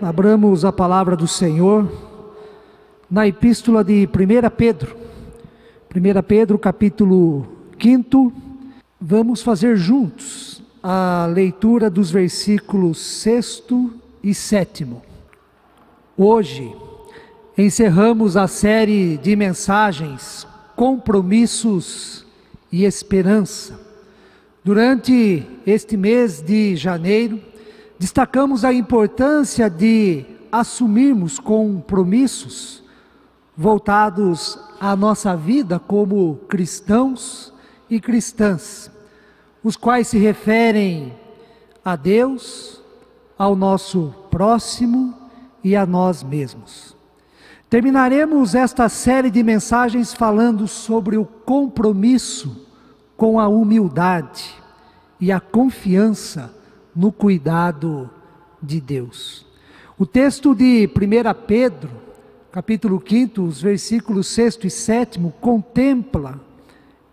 abramos a palavra do Senhor na epístola de 1 Pedro. 1 Pedro, capítulo 5. Vamos fazer juntos a leitura dos versículos 6 e 7. Hoje encerramos a série de mensagens Compromissos e Esperança. Durante este mês de janeiro, destacamos a importância de assumirmos compromissos voltados à nossa vida como cristãos e cristãs, os quais se referem a Deus, ao nosso próximo e a nós mesmos. Terminaremos esta série de mensagens falando sobre o compromisso com a humildade e a confiança no cuidado de Deus. O texto de 1 Pedro, capítulo 5, os versículos 6 e 7, contempla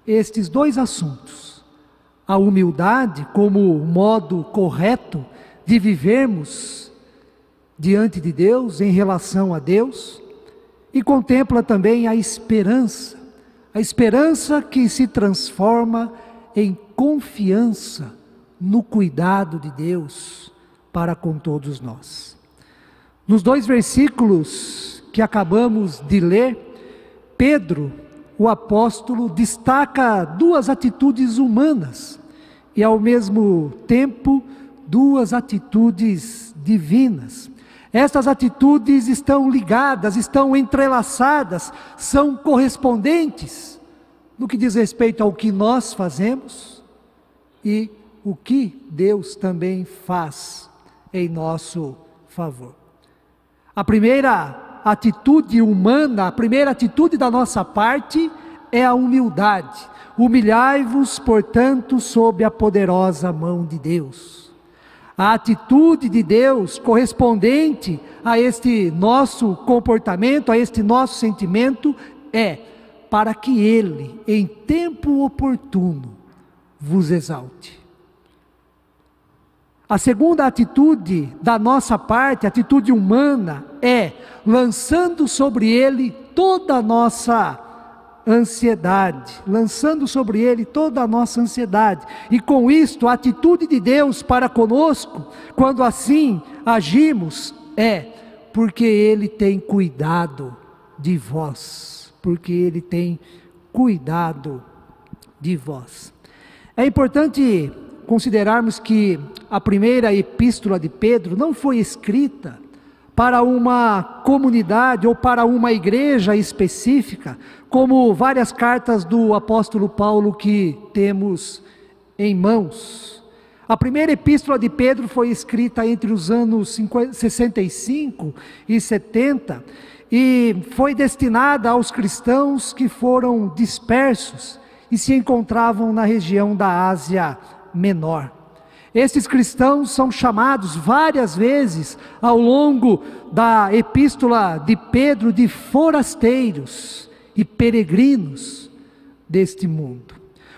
estes dois assuntos: a humildade como modo correto de vivermos diante de Deus, em relação a Deus, e contempla também a esperança, a esperança que se transforma em confiança no cuidado de Deus para com todos nós. Nos dois versículos que acabamos de ler, Pedro, o apóstolo, destaca duas atitudes humanas e, ao mesmo tempo, duas atitudes divinas. Estas atitudes estão ligadas, estão entrelaçadas, são correspondentes no que diz respeito ao que nós fazemos e o que Deus também faz em nosso favor. A primeira atitude humana, a primeira atitude da nossa parte é a humildade. Humilhai-vos, portanto, sob a poderosa mão de Deus. A atitude de Deus correspondente a este nosso comportamento, a este nosso sentimento, é para que Ele, em tempo oportuno, vos exalte. A segunda atitude da nossa parte, atitude humana, é lançando sobre ele toda a nossa ansiedade, lançando sobre ele toda a nossa ansiedade. E com isto, a atitude de Deus para conosco, quando assim agimos, é porque ele tem cuidado de vós, porque ele tem cuidado de vós. É importante considerarmos que a primeira epístola de Pedro não foi escrita para uma comunidade ou para uma igreja específica, como várias cartas do apóstolo Paulo que temos em mãos. A primeira epístola de Pedro foi escrita entre os anos 65 e 70 e foi destinada aos cristãos que foram dispersos e se encontravam na região da Ásia menor. Esses cristãos são chamados várias vezes ao longo da epístola de Pedro de forasteiros e peregrinos deste mundo.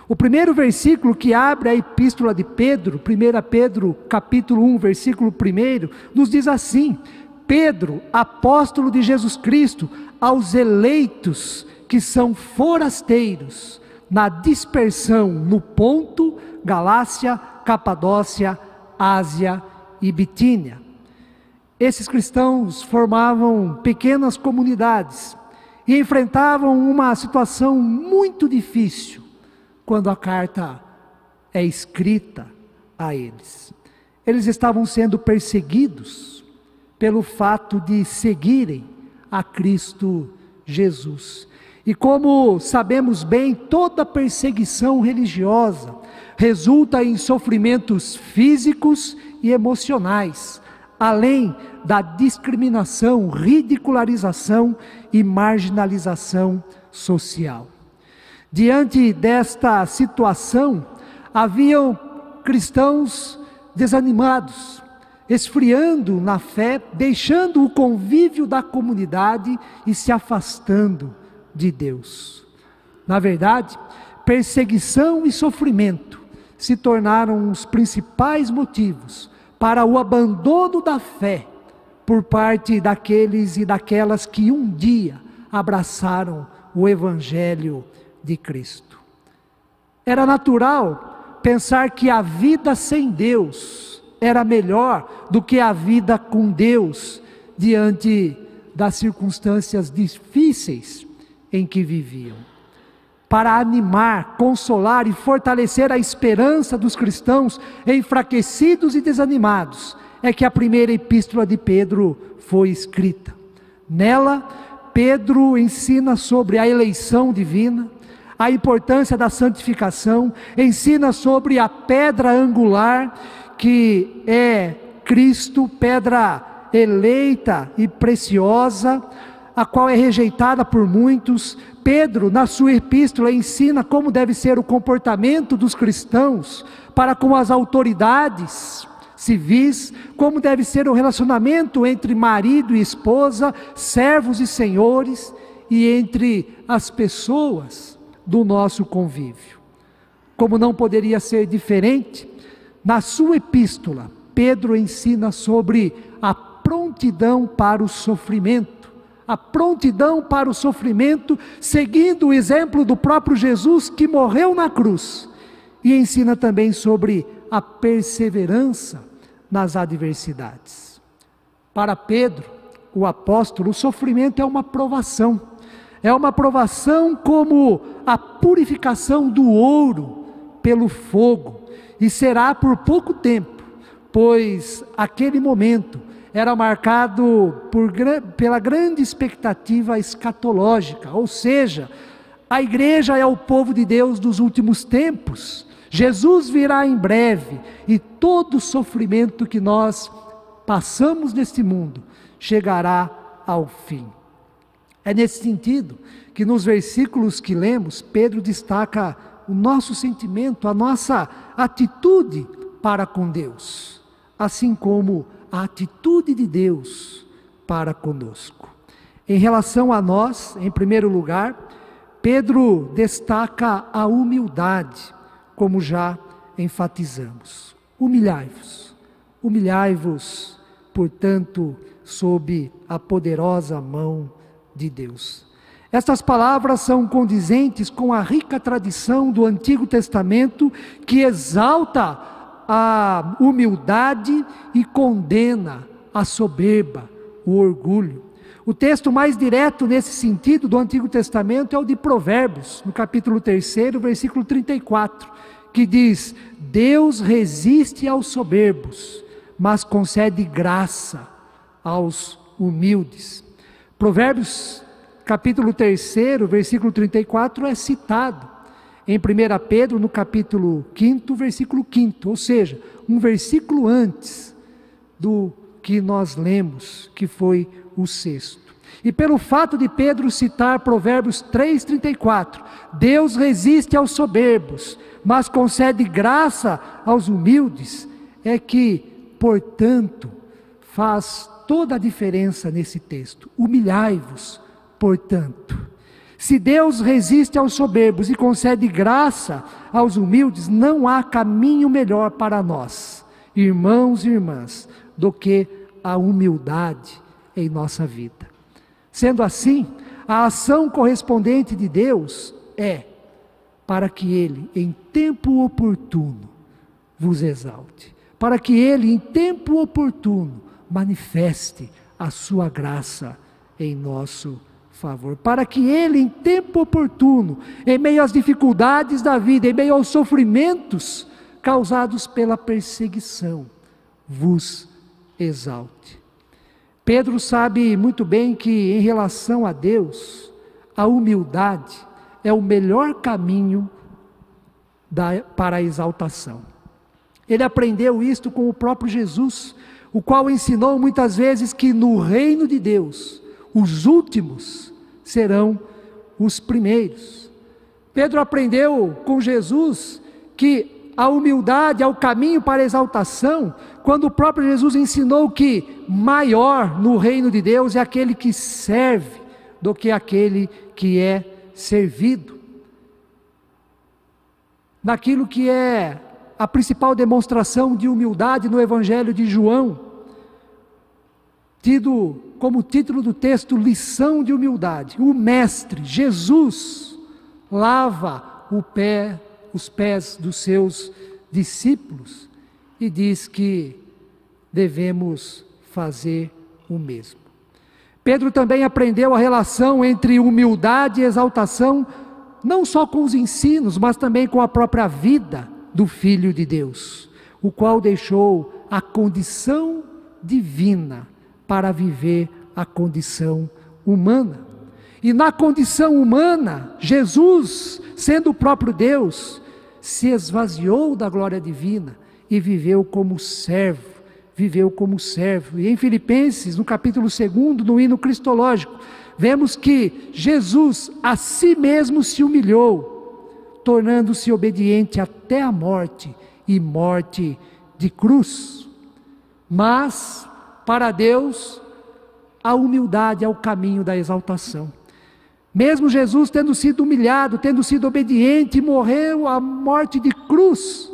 O primeiro versículo que abre a epístola de Pedro, 1 Pedro, capítulo 1, versículo 1, nos diz assim: Pedro, apóstolo de Jesus Cristo, aos eleitos que são forasteiros na dispersão no Ponto, Galácia, Capadócia, Ásia e Bitínia. Esses cristãos formavam pequenas comunidades e enfrentavam uma situação muito difícil quando a carta é escrita a eles. Eles estavam sendo perseguidos pelo fato de seguirem a Cristo Jesus. E como sabemos bem, toda perseguição religiosa resulta em sofrimentos físicos e emocionais, além da discriminação, ridicularização e marginalização social. Diante desta situação, haviam cristãos desanimados, esfriando na fé, deixando o convívio da comunidade e se afastando de Deus. Na verdade, perseguição e sofrimento se tornaram os principais motivos para o abandono da fé por parte daqueles e daquelas que um dia abraçaram o Evangelho de Cristo. Era natural pensar que a vida sem Deus era melhor do que a vida com Deus diante das circunstâncias difíceis em que viviam. Para animar, consolar e fortalecer a esperança dos cristãos enfraquecidos e desanimados, é que a primeira epístola de Pedro foi escrita. Nela, Pedro ensina sobre a eleição divina, a importância da santificação, ensina sobre a pedra angular, que é Cristo, pedra eleita e preciosa, a qual é rejeitada por muitos. Pedro, na sua epístola, ensina como deve ser o comportamento dos cristãos para com as autoridades civis, como deve ser o relacionamento entre marido e esposa, servos e senhores e entre as pessoas do nosso convívio. Como não poderia ser diferente, na sua epístola, Pedro ensina sobre a prontidão para o sofrimento. A prontidão para o sofrimento, seguindo o exemplo do próprio Jesus que morreu na cruz. E ensina também sobre a perseverança nas adversidades. Para Pedro, o apóstolo, o sofrimento é uma provação. É uma provação como a purificação do ouro pelo fogo, e será por pouco tempo, pois aquele momento era marcado por, pela grande expectativa escatológica, ou seja, a igreja é o povo de Deus dos últimos tempos. Jesus virá em breve e todo sofrimento que nós passamos neste mundo chegará ao fim. É nesse sentido que nos versículos que lemos, Pedro destaca o nosso sentimento, a nossa atitude para com Deus, assim como a atitude de Deus para conosco. Em relação a nós, em primeiro lugar, Pedro destaca a humildade como já enfatizamos. Humilhai-vos, humilhai-vos, portanto, sob a poderosa mão de Deus. Estas palavras são condizentes com a rica tradição do Antigo Testamento que exalta a humildade e condena a soberba, o orgulho. O texto mais direto nesse sentido do Antigo Testamento é o de Provérbios, no capítulo 3, versículo 34, que diz: Deus resiste aos soberbos, mas concede graça aos humildes. Provérbios, capítulo 3, versículo 34, é citado em 1 Pedro, no capítulo 5, versículo 5, ou seja, um versículo antes do que nós lemos, que foi o sexto. E pelo fato de Pedro citar Provérbios 3,34, Deus resiste aos soberbos, mas concede graça aos humildes, é que, portanto, faz toda a diferença nesse texto. Humilhai-vos, portanto. Se Deus resiste aos soberbos e concede graça aos humildes, não há caminho melhor para nós, irmãos e irmãs, do que a humildade em nossa vida. Sendo assim, a ação correspondente de Deus é para que Ele, em tempo oportuno, vos exalte, para que Ele, em tempo oportuno, manifeste a sua graça em nosso favor, para que Ele, em tempo oportuno, em meio às dificuldades da vida, em meio aos sofrimentos causados pela perseguição, vos exalte. Pedro sabe muito bem que, em relação a Deus, a humildade é o melhor caminho da, para a exaltação. Ele aprendeu isto com o próprio Jesus, o qual ensinou muitas vezes que no reino de Deus, os últimos serão os primeiros. Pedro aprendeu com Jesus que a humildade é o caminho para a exaltação, quando o próprio Jesus ensinou que maior no reino de Deus é aquele que serve do que aquele que é servido. Naquilo que é a principal demonstração de humildade no Evangelho de João, tido como título do texto lição de humildade. O mestre Jesus lava o pé, os pés dos seus discípulos e diz que devemos fazer o mesmo. Pedro também aprendeu a relação entre humildade e exaltação, não só com os ensinos, mas também com a própria vida do Filho de Deus, o qual deixou a condição divina para viver a condição humana. E na condição humana, Jesus, sendo o próprio Deus, se esvaziou da glória divina e viveu como servo viveu como servo. E em Filipenses, no capítulo 2, no hino cristológico, vemos que Jesus a si mesmo se humilhou, tornando-se obediente até a morte e morte de cruz. Mas, para Deus, a humildade é o caminho da exaltação. Mesmo Jesus tendo sido humilhado, tendo sido obediente, morreu a morte de cruz,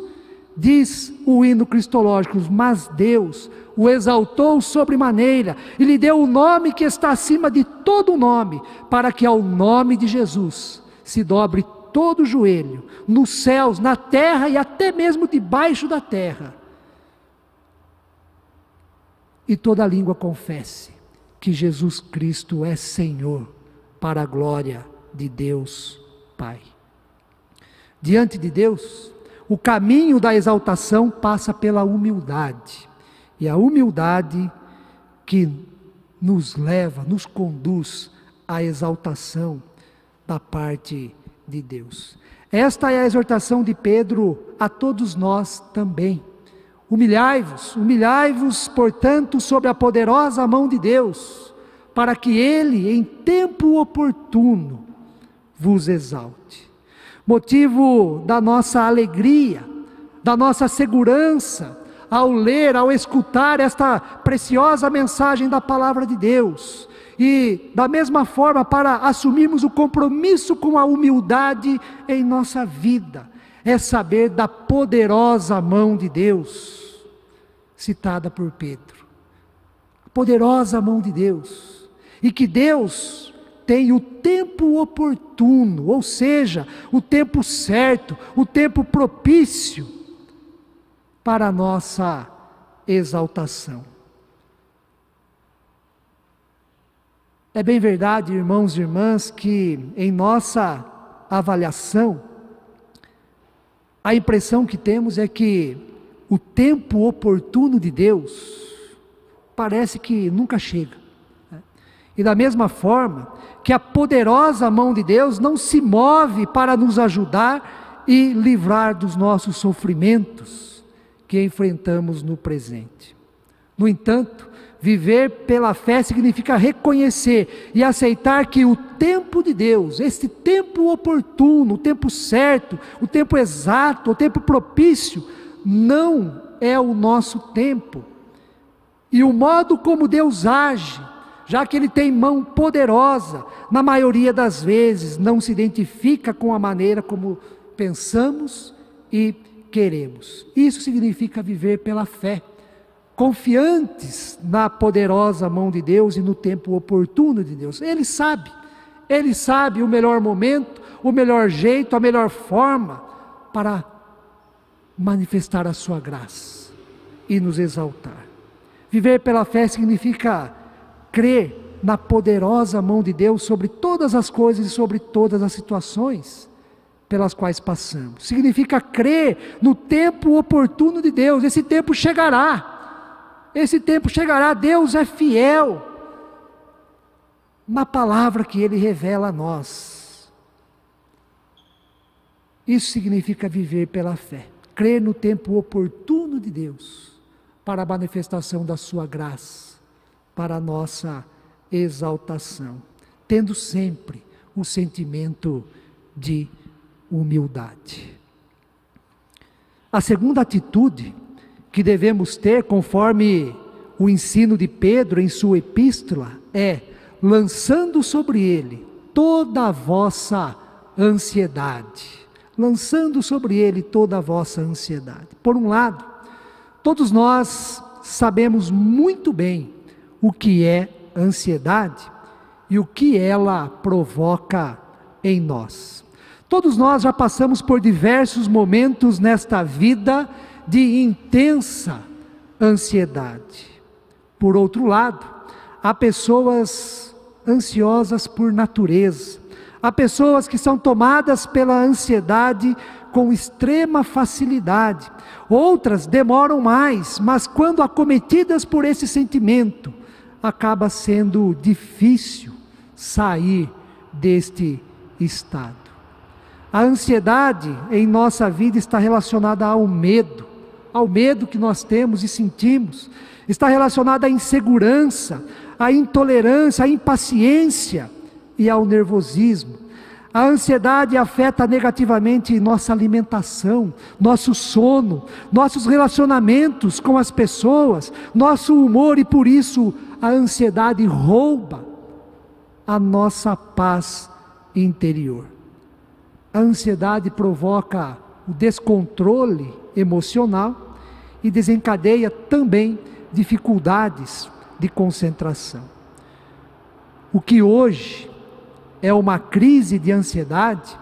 Diz o hino cristológico, mas Deus o exaltou sobremaneira e lhe deu o nome que está acima de todo nome, para que ao nome de Jesus se dobre todo joelho, nos céus, na terra e até mesmo debaixo da terra. E toda língua confesse que Jesus Cristo é Senhor, para a glória de Deus Pai. Diante de Deus, o caminho da exaltação passa pela humildade. E a humildade que nos leva, nos conduz à exaltação da parte de Deus. Esta é a exortação de Pedro a todos nós também. Humilhai-vos, humilhai-vos, portanto, sob a poderosa mão de Deus, para que Ele, em tempo oportuno, vos exalte motivo da nossa alegria, da nossa segurança, ao ler, ao escutar esta preciosa mensagem da palavra de Deus. E, da mesma forma, para assumirmos o compromisso com a humildade em nossa vida, é saber da poderosa mão de Deus, citada por Pedro. A poderosa mão de Deus. E que Deus tem o tempo oportuno, ou seja, o tempo certo, o tempo propício para a nossa exaltação. É bem verdade, irmãos e irmãs, que em nossa avaliação, a impressão que temos é que o tempo oportuno de Deus parece que nunca chega. E da mesma forma que a poderosa mão de Deus não se move para nos ajudar e livrar dos nossos sofrimentos que enfrentamos no presente. No entanto, viver pela fé significa reconhecer e aceitar que o tempo de Deus, este tempo oportuno, o tempo certo, o tempo exato, o tempo propício, não é o nosso tempo. E o modo como Deus age já que ele tem mão poderosa, na maioria das vezes não se identifica com a maneira como pensamos e queremos. Isso significa viver pela fé, confiantes na poderosa mão de Deus e no tempo oportuno de Deus. Ele sabe, ele sabe o melhor momento, o melhor jeito, a melhor forma para manifestar a sua graça e nos exaltar. Viver pela fé significa crer na poderosa mão de Deus sobre todas as coisas e sobre todas as situações pelas quais passamos. Significa crer no tempo oportuno de Deus. Esse tempo chegará. Esse tempo chegará. Deus é fiel na palavra que ele revela a nós. Isso significa viver pela fé. Crer no tempo oportuno de Deus para a manifestação da sua graça para a nossa exaltação, tendo sempre o sentimento de humildade. A segunda atitude que devemos ter, conforme o ensino de Pedro em sua epístola, é lançando sobre ele toda a vossa ansiedade. Lançando sobre ele toda a vossa ansiedade. Por um lado, todos nós sabemos muito bem o que é ansiedade e o que ela provoca em nós. Todos nós já passamos por diversos momentos nesta vida de intensa ansiedade. Por outro lado, há pessoas ansiosas por natureza, há pessoas que são tomadas pela ansiedade com extrema facilidade, outras demoram mais, mas quando acometidas por esse sentimento, acaba sendo difícil sair deste estado. A ansiedade em nossa vida está relacionada ao medo, ao medo que nós temos e sentimos, está relacionada à insegurança, à intolerância, à impaciência e ao nervosismo. A ansiedade afeta negativamente nossa alimentação, nosso sono, nossos relacionamentos com as pessoas, nosso humor e por isso a ansiedade rouba a nossa paz interior. A ansiedade provoca o descontrole emocional e desencadeia também dificuldades de concentração. O que hoje é uma crise de ansiedade,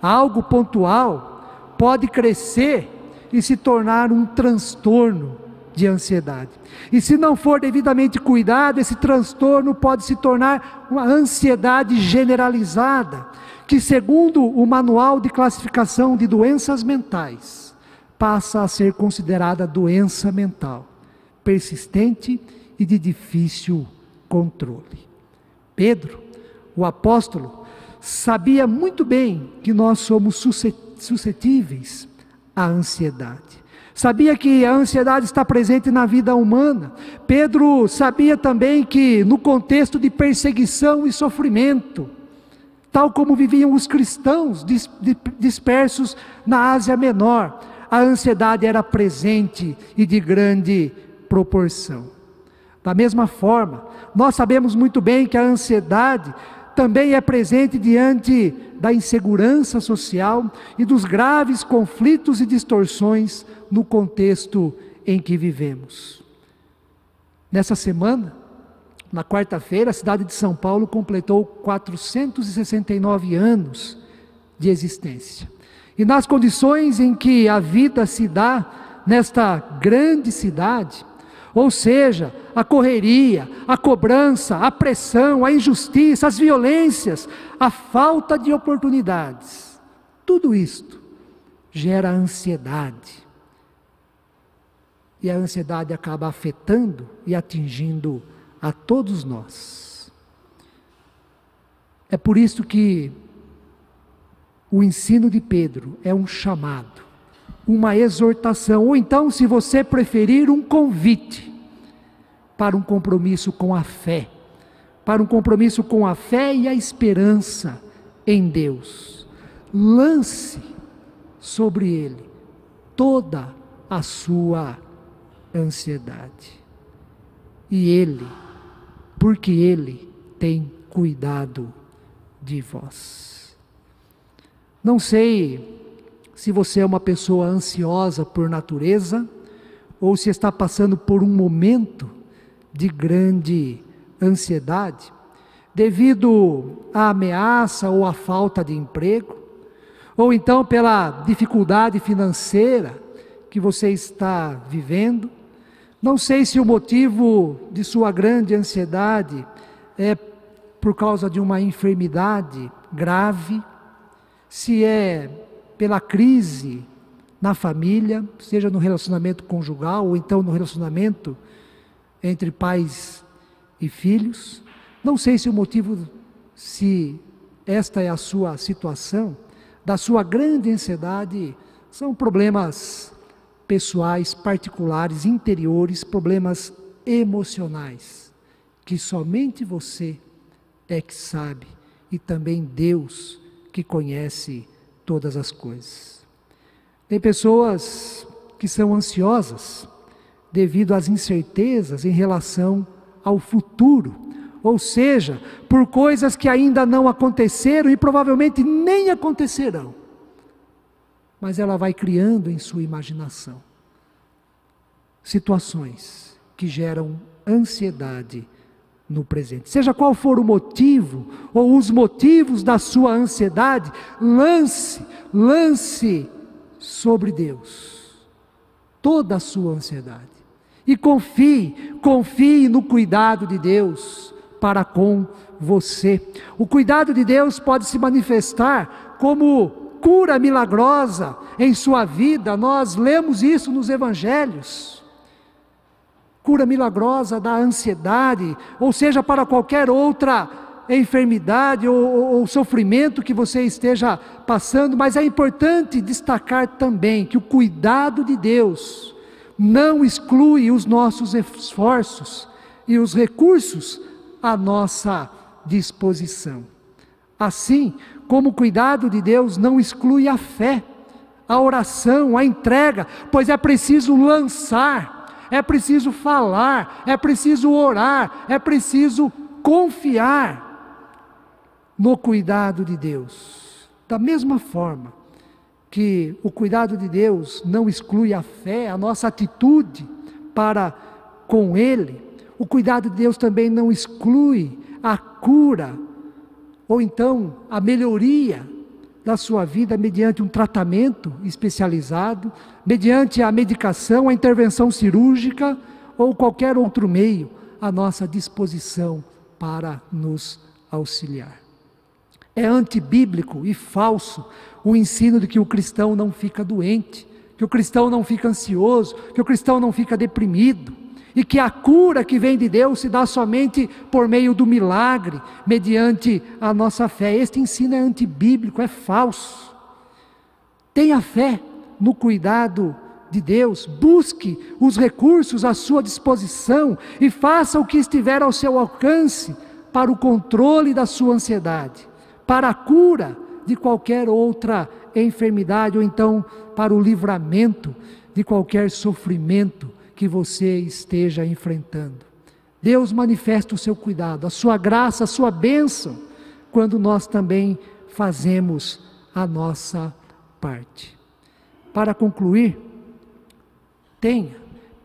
algo pontual, pode crescer e se tornar um transtorno de ansiedade. E se não for devidamente cuidado, esse transtorno pode se tornar uma ansiedade generalizada, que, segundo o Manual de Classificação de Doenças Mentais, passa a ser considerada doença mental, persistente e de difícil controle. Pedro, o apóstolo, sabia muito bem que nós somos suscetíveis à ansiedade. Sabia que a ansiedade está presente na vida humana. Pedro sabia também que, no contexto de perseguição e sofrimento, tal como viviam os cristãos dispersos na Ásia Menor, a ansiedade era presente e de grande proporção. Da mesma forma, nós sabemos muito bem que a ansiedade também é presente diante da insegurança social e dos graves conflitos e distorções no contexto em que vivemos. Nessa semana, na quarta-feira, a cidade de São Paulo completou 469 anos de existência. E nas condições em que a vida se dá nesta grande cidade, ou seja, a correria, a cobrança, a pressão, a injustiça, as violências, a falta de oportunidades. Tudo isto gera ansiedade. E a ansiedade acaba afetando e atingindo a todos nós. É por isso que o ensino de Pedro é um chamado uma exortação, ou então, se você preferir, um convite para um compromisso com a fé, para um compromisso com a fé e a esperança em Deus. Lance sobre ele toda a sua ansiedade. E ele, porque ele tem cuidado de vós. Não sei se você é uma pessoa ansiosa por natureza ou se está passando por um momento de grande ansiedade devido à ameaça ou à falta de emprego, ou então pela dificuldade financeira que você está vivendo. Não sei se o motivo de sua grande ansiedade é por causa de uma enfermidade grave, se é pela crise na família, seja no relacionamento conjugal ou então no relacionamento entre pais e filhos. Não sei se o motivo, se esta é a sua situação, da sua grande ansiedade, são problemas pessoais, particulares, interiores, problemas emocionais, que somente você é que sabe e também Deus que conhece todas as coisas. Tem pessoas que são ansiosas devido às incertezas em relação ao futuro, ou seja, por coisas que ainda não aconteceram e provavelmente nem acontecerão. Mas ela vai criando em sua imaginação situações que geram ansiedade no presente. Seja qual for o motivo ou os motivos da sua ansiedade, lance, lance sobre Deus toda a sua ansiedade. E confie, confie no cuidado de Deus para com você. O cuidado de Deus pode se manifestar como cura milagrosa em sua vida. Nós lemos isso nos evangelhos cura milagrosa da ansiedade, ou seja, para qualquer outra enfermidade ou, ou, ou, sofrimento que você esteja passando, mas é importante destacar também que o cuidado de Deus não exclui os nossos esforços e os recursos à nossa disposição. Assim como o cuidado de Deus não exclui a fé, a oração, a entrega, pois é preciso lançar é preciso falar, é preciso orar, é preciso confiar no cuidado de Deus. Da mesma forma que o cuidado de Deus não exclui a fé, a nossa atitude para com Ele, o cuidado de Deus também não exclui a cura, ou então a melhoria da sua vida mediante um tratamento especializado, mediante a medicação, a intervenção cirúrgica ou qualquer outro meio à nossa disposição para nos auxiliar. É antibíblico e falso o ensino de que o cristão não fica doente, que o cristão não fica ansioso, que o cristão não fica deprimido e que a cura que vem de Deus se dá somente por meio do milagre, mediante a nossa fé. Este ensino é antibíblico, é falso. Tenha fé no cuidado de Deus, busque os recursos à sua disposição e faça o que estiver ao seu alcance para o controle da sua ansiedade, para a cura de qualquer outra enfermidade ou então para o livramento de qualquer sofrimento que você esteja enfrentando. Deus manifesta o seu cuidado, a sua graça, a sua bênção, quando nós também fazemos a nossa parte. Para concluir, tenha,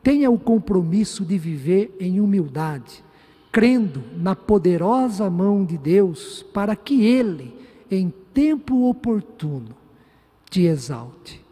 tenha o compromisso de viver em humildade, crendo na poderosa mão de Deus, para que Ele, em tempo oportuno, te exalte.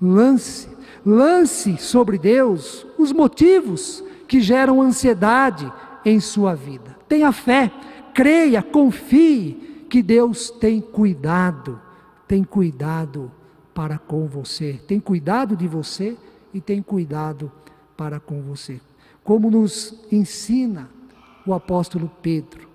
Lance, lance sobre Deus os motivos que geram ansiedade em sua vida. Tenha fé, creia, confie que Deus tem cuidado, tem cuidado para com você, tem cuidado de você e tem cuidado para com você. Como nos ensina o apóstolo Pedro,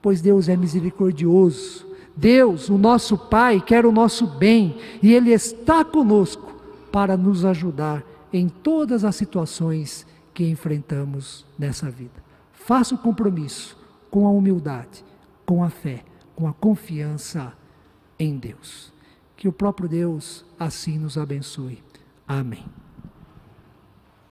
pois Deus é misericordioso, Deus, o nosso Pai, quer o nosso bem e Ele está conosco para nos ajudar em todas as situações que enfrentamos nessa vida. Faça o compromisso com a humildade, com a fé, com a confiança em Deus. Que o próprio Deus assim nos abençoe. Amém.